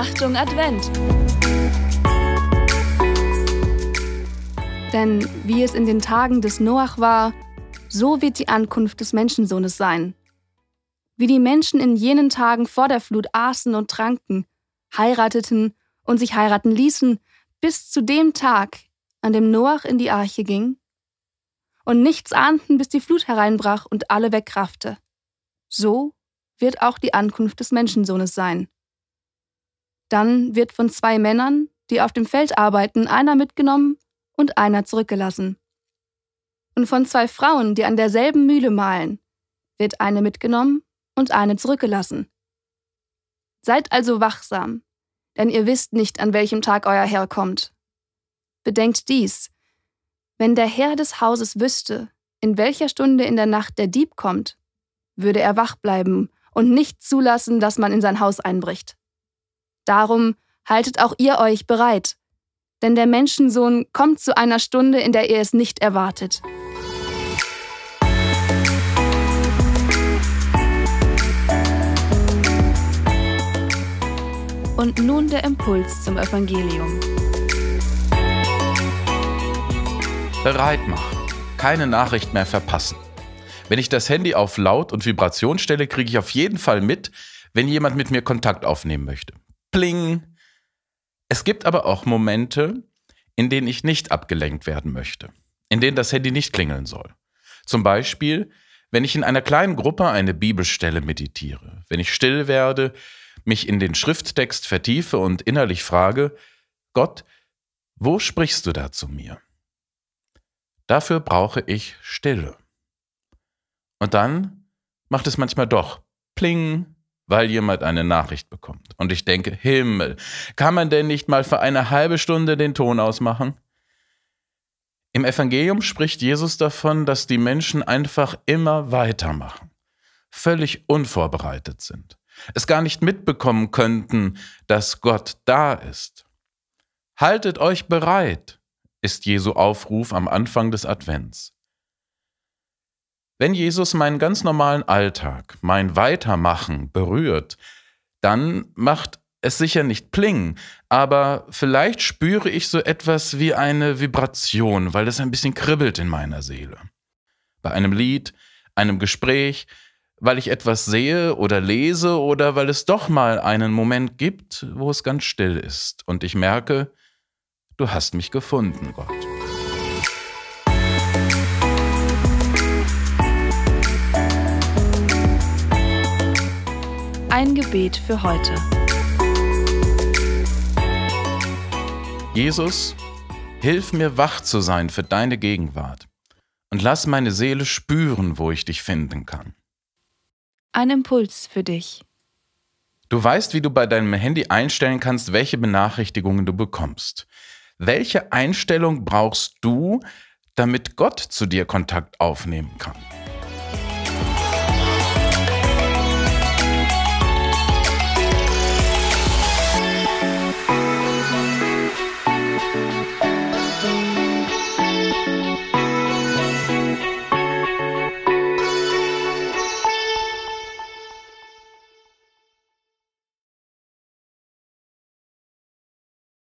Achtung Advent! Denn wie es in den Tagen des Noach war, so wird die Ankunft des Menschensohnes sein. Wie die Menschen in jenen Tagen vor der Flut aßen und tranken, heirateten und sich heiraten ließen, bis zu dem Tag, an dem Noach in die Arche ging, und nichts ahnten, bis die Flut hereinbrach und alle wegraffte. So wird auch die Ankunft des Menschensohnes sein. Dann wird von zwei Männern, die auf dem Feld arbeiten, einer mitgenommen und einer zurückgelassen. Und von zwei Frauen, die an derselben Mühle mahlen, wird eine mitgenommen und eine zurückgelassen. Seid also wachsam, denn ihr wisst nicht, an welchem Tag euer Herr kommt. Bedenkt dies, wenn der Herr des Hauses wüsste, in welcher Stunde in der Nacht der Dieb kommt, würde er wach bleiben und nicht zulassen, dass man in sein Haus einbricht. Darum haltet auch ihr euch bereit, denn der Menschensohn kommt zu einer Stunde, in der ihr es nicht erwartet. Und nun der Impuls zum Evangelium. Bereit machen. Keine Nachricht mehr verpassen. Wenn ich das Handy auf laut und Vibration stelle, kriege ich auf jeden Fall mit, wenn jemand mit mir Kontakt aufnehmen möchte. Pling. Es gibt aber auch Momente, in denen ich nicht abgelenkt werden möchte, in denen das Handy nicht klingeln soll. Zum Beispiel, wenn ich in einer kleinen Gruppe eine Bibelstelle meditiere, wenn ich still werde, mich in den Schrifttext vertiefe und innerlich frage, Gott, wo sprichst du da zu mir? Dafür brauche ich Stille. Und dann macht es manchmal doch Pling, weil jemand eine Nachricht bekommt. Und ich denke, Himmel, kann man denn nicht mal für eine halbe Stunde den Ton ausmachen? Im Evangelium spricht Jesus davon, dass die Menschen einfach immer weitermachen, völlig unvorbereitet sind, es gar nicht mitbekommen könnten, dass Gott da ist. Haltet euch bereit, ist Jesu Aufruf am Anfang des Advents. Wenn Jesus meinen ganz normalen Alltag, mein Weitermachen berührt, dann macht es sicher nicht pling, aber vielleicht spüre ich so etwas wie eine Vibration, weil es ein bisschen kribbelt in meiner Seele. Bei einem Lied, einem Gespräch, weil ich etwas sehe oder lese oder weil es doch mal einen Moment gibt, wo es ganz still ist und ich merke, du hast mich gefunden, Gott. Ein Gebet für heute. Jesus, hilf mir wach zu sein für deine Gegenwart und lass meine Seele spüren, wo ich dich finden kann. Ein Impuls für dich. Du weißt, wie du bei deinem Handy einstellen kannst, welche Benachrichtigungen du bekommst. Welche Einstellung brauchst du, damit Gott zu dir Kontakt aufnehmen kann?